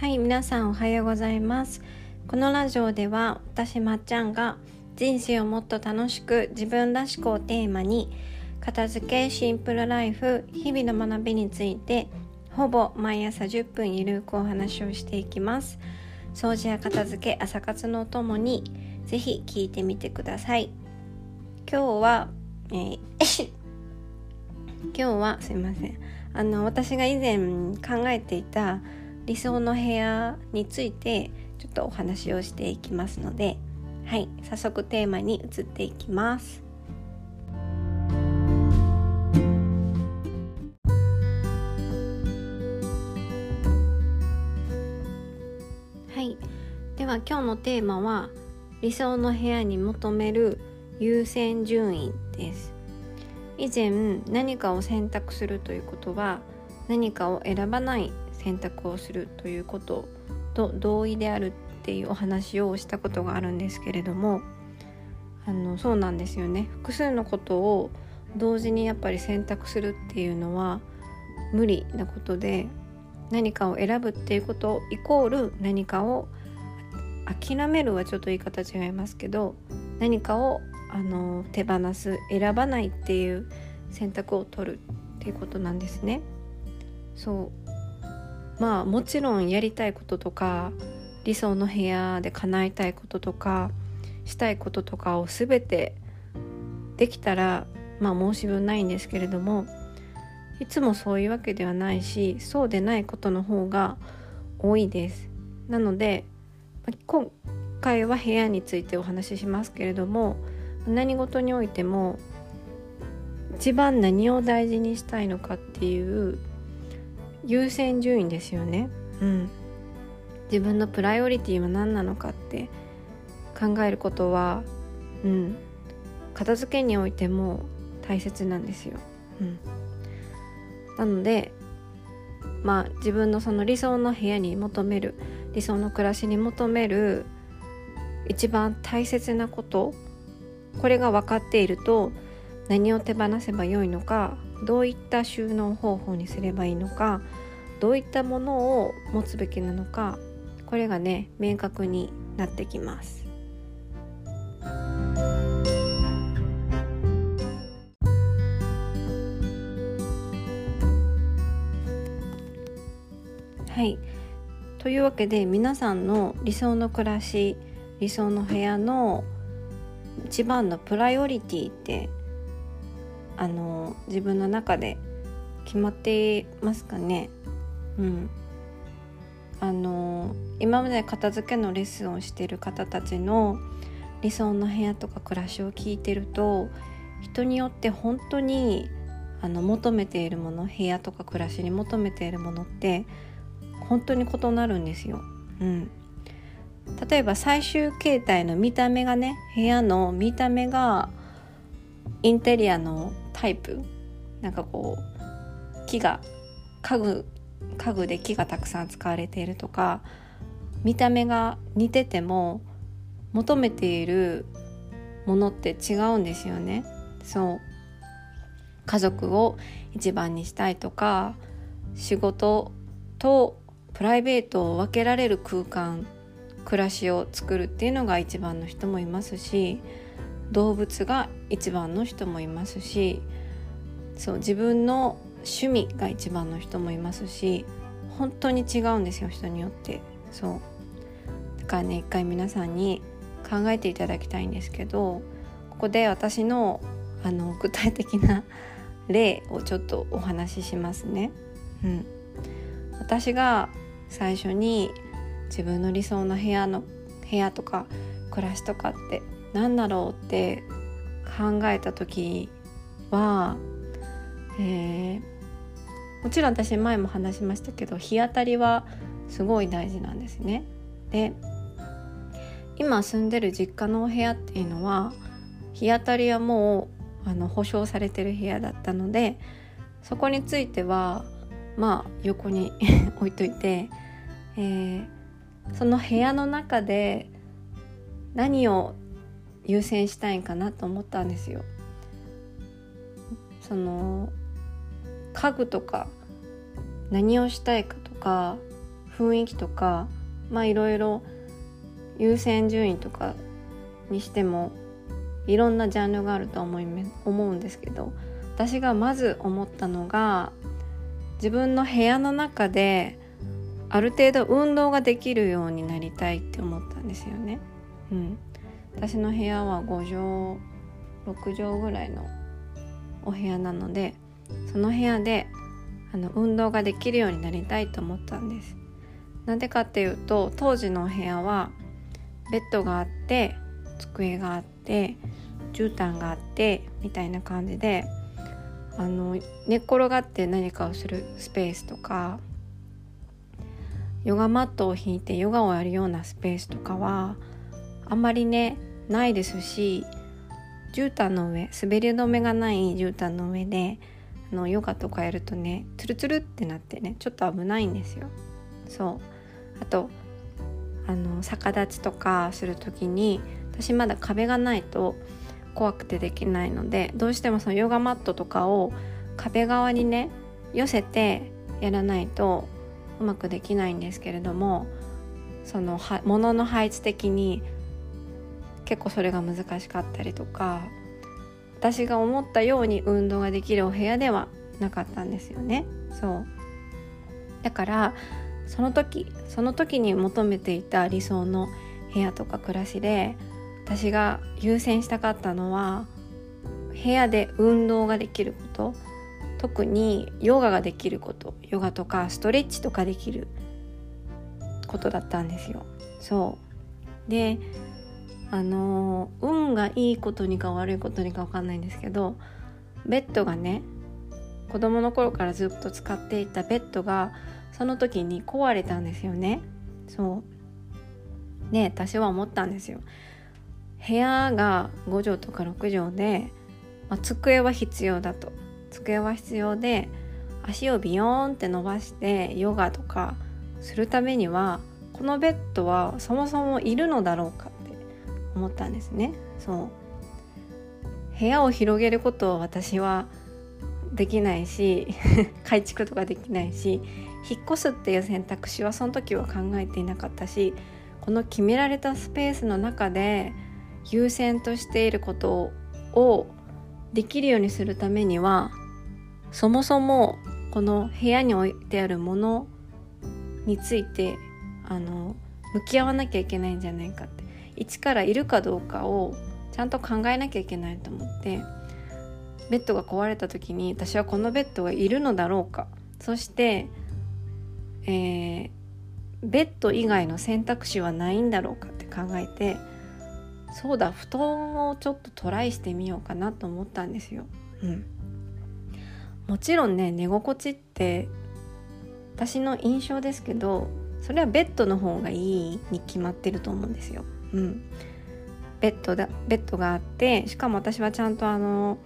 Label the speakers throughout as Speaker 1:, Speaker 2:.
Speaker 1: はい皆さんおはようございます。このラジオでは私まっちゃんが人生をもっと楽しく自分らしくをテーマに片付けシンプルライフ日々の学びについてほぼ毎朝10分ゆるくお話をしていきます。掃除や片付け朝活のお供にぜひ聞いてみてください。今日は、えー、今日はすいません。あの私が以前考えていた理想の部屋についてちょっとお話をしていきますのではい早速テーマに移っていきます。はい。では今日のテーマは理想の部屋に求める優先順位です。以前何かを選択するということは何かを選ばない選択をするということと同意であるっていうお話をしたことがあるんですけれどもあのそうなんですよね複数のことを同時にやっぱり選択するっていうのは無理なことで何かを選ぶっていうことイコール何かを諦めるはちょっと言い方違いますけど何かをあの手放す選ばないっていう選択を取るっていうことなんですね。そうまあもちろんやりたいこととか理想の部屋で叶えたいこととかしたいこととかを全てできたらまあ申し分ないんですけれどもいつもそういうわけではないしそうでないことの方が多いです。なので今回は部屋についてお話ししますけれども何事においても一番何を大事にしたいのかっていう優先順位ですよね。うん、自分のプライオリティは何なのかって考えることは、うん、片付けにおいても大切なんですよ。うん、なのでまあ自分のその理想の部屋に求める理想の暮らしに求める一番大切なことこれが分かっていると何を手放せばよいのかどういった収納方法にすればいいのかどういったものを持つべきなのかこれがね明確になってきます。はいというわけで皆さんの理想の暮らし理想の部屋の一番のプライオリティってあの自分の中で決まってますかね？うん。あの今まで片付けのレッスンをしている方たちの理想の部屋とか暮らしを聞いてると人によって本当にあの求めているもの部屋とか暮らしに求めているものって本当に異なるんですよ。うん、例えば最終形態の見た目がね部屋の見た目がインテリアのタイプ。なんかこう木が家具家具で木がたくさん使われているとか見た目が似てても求めているものって違うんですよね。そう家族を一番にしたいとか仕事とプライベートを分けられる空間暮らしを作るっていうのが一番の人もいますし動物が一番の人もいますしそう自分の趣味が一番の人もいますし本当に違うんですよ人によって。そう。だからね一回皆さんに考えていただきたいんですけどここで私のあの具体的な例をちょっとお話ししますね。うん、私が最初に自分の理想の部屋の部屋とか暮らしとかって何だろうって考えた時は、えー、もちろん私前も話しましたけど日当たりはすごい大事なんですね。で今住んでる実家のお部屋っていうのは日当たりはもうあの保証されてる部屋だったのでそこについてはまあ横に 置いといて、えー、その部屋の中で何を優先したいんかなと思ったんですよ。その家具とか何をしたいかとか雰囲気とかまあいろいろ優先順位とかにしてもいろんなジャンルがあると思い思うんですけど私がまず思ったのが自分の部屋の中である程度運動ができるようになりたいって思ったんですよね。うん、私の部屋は5畳6畳ぐらいのお部屋なのでその部屋であの運動ができるようになりたいと思ったんです。なんでかっていうと当時のお部屋はベッドがあって机があって絨毯があってみたいな感じであの寝っ転がって何かをするスペースとかヨガマットを引いてヨガをやるようなスペースとかはあんまりねないですし絨毯の上滑り止めがない絨毯の上でのヨガとかやるとねツルツルってなってねちょっと危ないんですよ。そうあとあの逆立ちとかする時に私まだ壁がないと怖くてできないのでどうしてもそのヨガマットとかを壁側にね寄せてやらないとうまくできないんですけれどもその物の配置的に結構それが難しかったりとか私が思ったように運動ができるお部屋ではなかったんですよね。そう。だからその時その時に求めていた理想の部屋とか暮らしで私が優先したかったのは部屋で運動ができること。特にヨガができること。ヨガとかストレッチとかできることだったんですよ。そう。であの運がいいことにか悪いことにか分かんないんですけどベッドがね子供の頃からずっと使っていたベッドがその時に壊れたんですよね。そう。で私は思ったんですよ。部屋が5畳とか6畳で、まあ、机は必要だと。机は必要で足をビヨーンって伸ばしてヨガとかするためにはこのベッドはそもそもいるのだろうか。思ったんですね。そう。部屋を広げることを私はできないし 改築とかできないし引っ越すっていう選択肢はその時は考えていなかったしこの決められたスペースの中で優先としていることをできるようにするためにはそもそもこの部屋に置いてあるものについてあの向き合わなきゃいけないんじゃないかって一からいるかどうかをちゃんと考えなきゃいけないと思ってベッドが壊れた時に私はこのベッドがいるのだろうかそして、えー、ベッド以外の選択肢はないんだろうかって考えてそうだ布団をちょっとトライしてみようかなと思ったんですよ。うん、もちろんね寝心地って私の印象ですけどそれはベッドの方がいいに決まってると思うんですよ。うん、ベッドだベッドがあってしかも私はちゃんとあの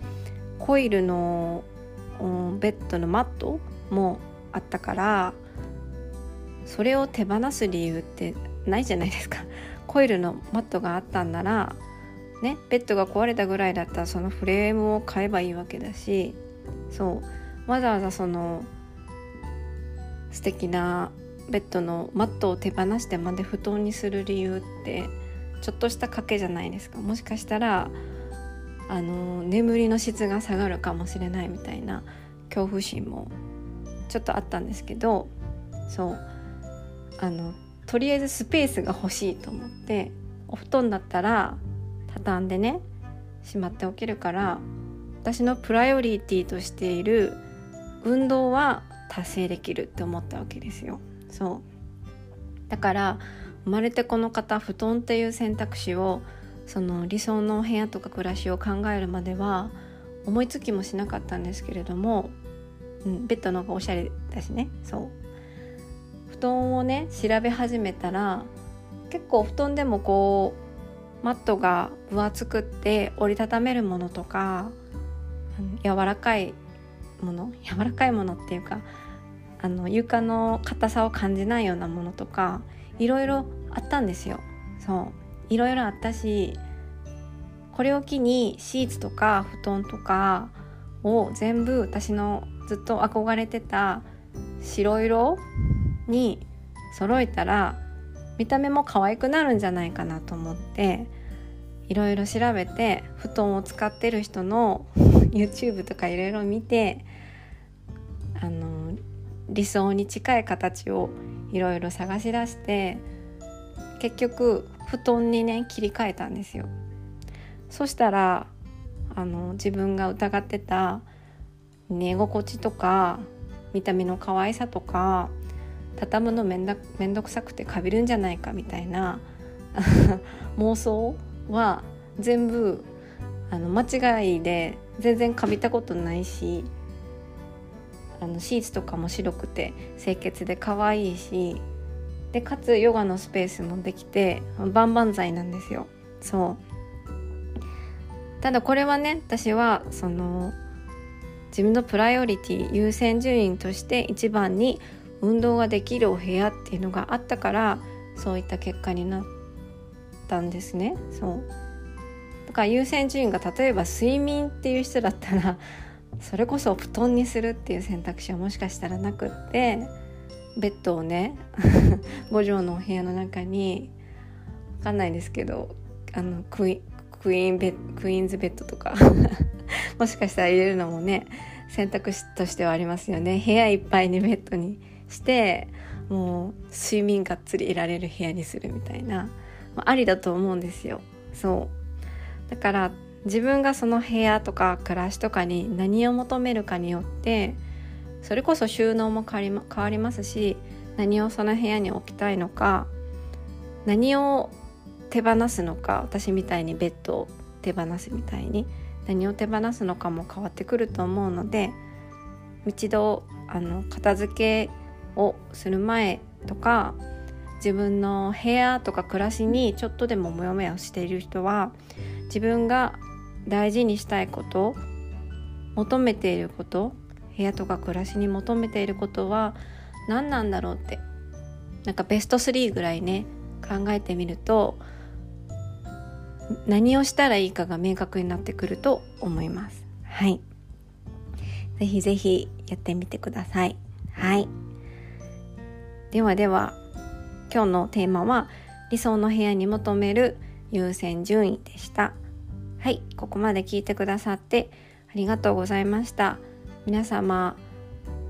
Speaker 1: コイルのベッドのマットもあったからそれを手放す理由ってないじゃないですか。コイルのマットがあったんならねベッドが壊れたぐらいだったらそのフレームを買えばいいわけだしそう。わざわざその素敵なベッドのマットを手放してまで布団にする理由ってちょっとした賭けじゃないですか。もしかしたらあの眠りの質が下がるかもしれないみたいな恐怖心もちょっとあったんですけどそう。あのとりあえずスペースが欲しいと思ってお布団だったら畳んでねしまっておけるから私のプライオリティとしている運動は達成できるって思ったわけですよ。そう。だから生まれてこの方布団っていう選択肢をその理想の部屋とか暮らしを考えるまでは思いつきもしなかったんですけれども、うん、ベッドの方がおしゃれだしね。そう。布団をね調べ始めたら結構布団でもこうマットが分厚くって折りたためるものとか柔らかいもの柔らかいものっていうかあの床の硬さを感じないようなものとかいろいろあったんですよ。そう。いろいろあったしこれを機にシーツとか布団とかを全部私のずっと憧れてた白色に揃えたら見た目も可愛くなるんじゃないかなと思っていろいろ調べて布団を使ってる人の YouTube とかいろいろ見てあの理想に近い形をいろいろ探し出して結局布団にね切り替えたんですよ。そしたらあの自分が疑ってた寝心地とか見た目の可愛さとか畳むのめんだめんどくさくてかびるんじゃないかみたいな 妄想は全部あの間違いで全然かびたことないしあのシーツとかも白くて清潔で可愛いしでかつヨガのスペースもできて万々歳なんですよ。そう。ただこれはね私はその自分のプライオリティ優先順位として一番に運動ができるお部屋っていうのがあったからそういった結果になったんですね。そう。だから優先順位が例えば睡眠っていう人だったらそれこそ布団にするっていう選択肢はもしかしたらなくってベッドをね 5畳のお部屋の中に分かんないですけどあのクイクイーンベクイーンズベッドとか もしかしたら入れるのもね選択肢としてはありますよね。部屋いっぱいにベッドにしてもう睡眠がっつり得られる部屋にするみたいな、あ、ありだと思うんですよ。そう。だから自分がその部屋とか暮らしとかに何を求めるかによってそれこそ収納も変わりますし何をその部屋に置きたいのか何を手放すのか私みたいにベッドを手放すみたいに何を手放すのかも変わってくると思うので一度あの片付けをする前とか自分の部屋とか暮らしにちょっとでもモヤモヤしている人は自分が大事にしたいこと求めていること部屋とか暮らしに求めていることは何なんだろうってなんかベスト3ぐらいね考えてみると何をしたらいいかが明確になってくると思います。はい。ぜひぜひやってみてください。はい。ではでは今日のテーマは理想の部屋に求める優先順位でした。はいここまで聞いてくださってありがとうございました。皆様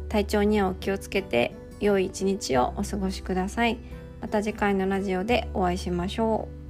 Speaker 1: 体調にはお気をつけて良い一日をお過ごしください。また次回のラジオでお会いしましょう。